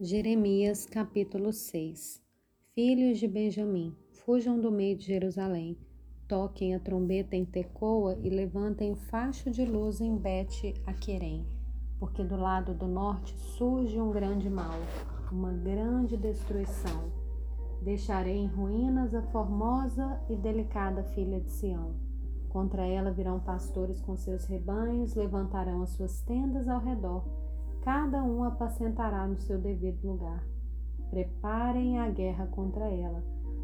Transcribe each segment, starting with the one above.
Jeremias capítulo 6 Filhos de Benjamim, fujam do meio de Jerusalém, toquem a trombeta em Tecoa e levantem o facho de luz em Bet Aquerem, porque do lado do norte surge um grande mal, uma grande destruição. Deixarei em ruínas a formosa e delicada filha de Sião. Contra ela virão pastores com seus rebanhos, levantarão as suas tendas ao redor cada um apacentará no seu devido lugar. Preparem a guerra contra ela.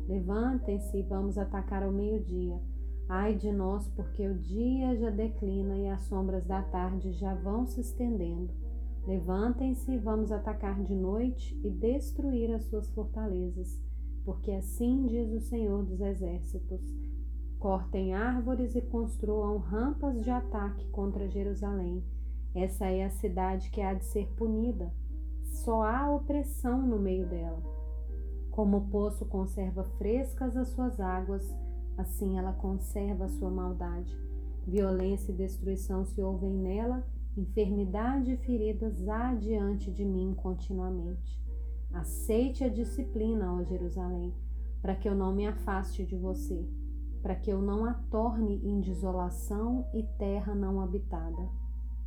Levantem-se e vamos atacar ao meio-dia. Ai de nós, porque o dia já declina e as sombras da tarde já vão se estendendo. Levantem-se e vamos atacar de noite e destruir as suas fortalezas, porque assim diz o Senhor dos Exércitos. Cortem árvores e construam rampas de ataque contra Jerusalém essa é a cidade que há de ser punida. Só há opressão no meio dela. Como o poço conserva frescas as suas águas, assim ela conserva a sua maldade. Violência e destruição se ouvem nela, enfermidade e feridas há diante de mim continuamente. Aceite a disciplina, ó Jerusalém, para que eu não me afaste de você, para que eu não a torne em desolação e terra não habitada.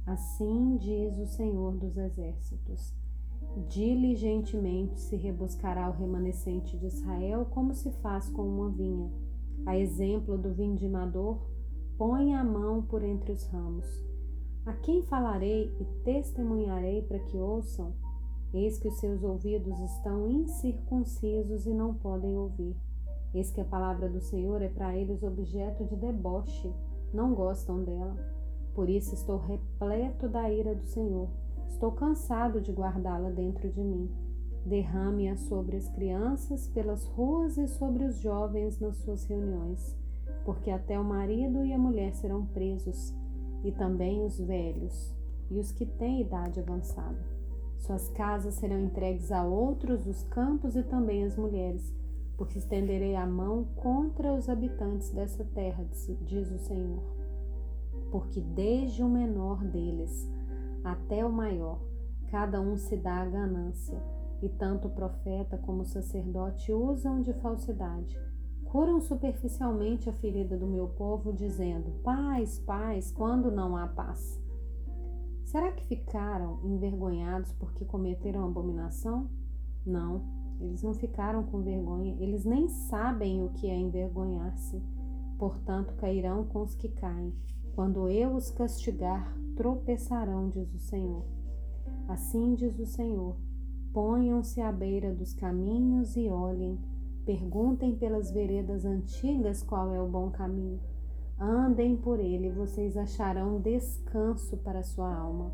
Assim diz o Senhor dos Exércitos: Diligentemente se rebuscará o remanescente de Israel, como se faz com uma vinha. A exemplo do vindimador, põe a mão por entre os ramos. A quem falarei e testemunharei para que ouçam? Eis que os seus ouvidos estão incircuncisos e não podem ouvir. Eis que a palavra do Senhor é para eles objeto de deboche, não gostam dela. Por isso estou repleto da ira do Senhor. Estou cansado de guardá-la dentro de mim. Derrame-a sobre as crianças pelas ruas e sobre os jovens nas suas reuniões, porque até o marido e a mulher serão presos, e também os velhos e os que têm idade avançada. Suas casas serão entregues a outros dos campos e também as mulheres, porque estenderei a mão contra os habitantes dessa terra, diz o Senhor porque desde o menor deles até o maior, cada um se dá a ganância, e tanto o profeta como o sacerdote usam de falsidade. Curam superficialmente a ferida do meu povo, dizendo: Paz, paz, quando não há paz. Será que ficaram envergonhados porque cometeram abominação? Não, eles não ficaram com vergonha, eles nem sabem o que é envergonhar-se. Portanto, cairão com os que caem. Quando eu os castigar, tropeçarão, diz o Senhor. Assim diz o Senhor: ponham-se à beira dos caminhos e olhem, perguntem pelas veredas antigas qual é o bom caminho. Andem por ele, vocês acharão descanso para sua alma.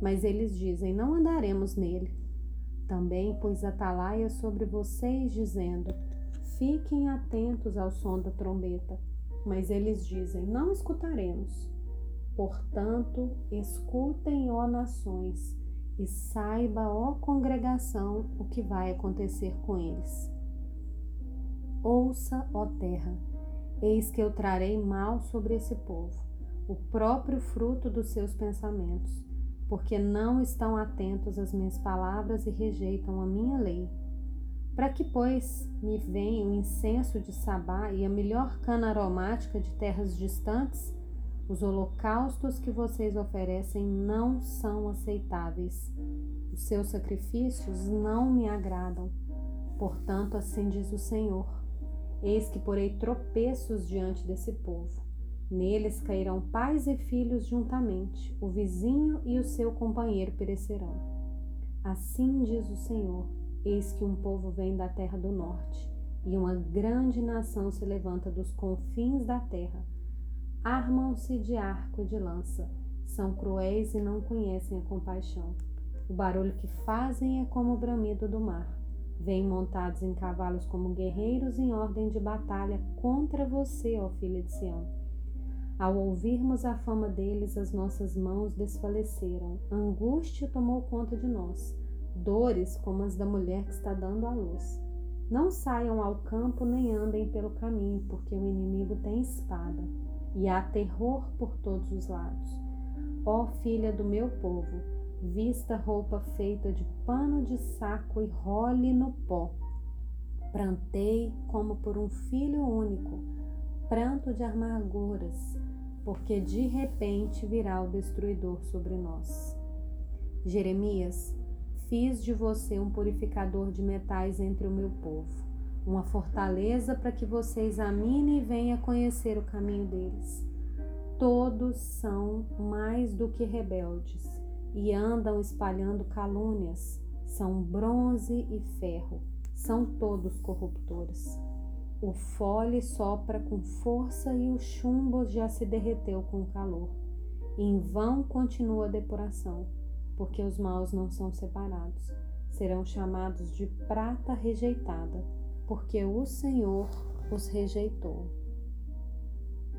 Mas eles dizem: Não andaremos nele. Também pus atalaia sobre vocês, dizendo: Fiquem atentos ao som da trombeta. Mas eles dizem: Não escutaremos. Portanto, escutem, ó nações, e saiba, ó congregação, o que vai acontecer com eles. Ouça, ó terra, eis que eu trarei mal sobre esse povo, o próprio fruto dos seus pensamentos, porque não estão atentos às minhas palavras e rejeitam a minha lei. Para que, pois, me venha o incenso de Sabá e a melhor cana aromática de terras distantes? Os holocaustos que vocês oferecem não são aceitáveis. Os seus sacrifícios não me agradam. Portanto, assim diz o Senhor: Eis que porei tropeços diante desse povo. Neles cairão pais e filhos juntamente, o vizinho e o seu companheiro perecerão. Assim diz o Senhor Eis que um povo vem da terra do norte, e uma grande nação se levanta dos confins da terra. Armam-se de arco e de lança, são cruéis e não conhecem a compaixão. O barulho que fazem é como o bramido do mar. Vêm montados em cavalos como guerreiros em ordem de batalha contra você, ó filha de Sião. Ao ouvirmos a fama deles, as nossas mãos desfaleceram. Angústia tomou conta de nós dores como as da mulher que está dando à luz. Não saiam ao campo nem andem pelo caminho, porque o inimigo tem espada e há terror por todos os lados. Ó filha do meu povo, Vista roupa feita de pano de saco e role no pó. Plantei como por um filho único, pranto de amarguras, porque de repente virá o destruidor sobre nós. Jeremias, fiz de você um purificador de metais entre o meu povo, uma fortaleza para que você examine e venha conhecer o caminho deles. Todos são mais do que rebeldes e andam espalhando calúnias, são bronze e ferro, são todos corruptores. O fole sopra com força e o chumbo já se derreteu com calor. Em vão continua a depuração, porque os maus não são separados. Serão chamados de prata rejeitada, porque o Senhor os rejeitou.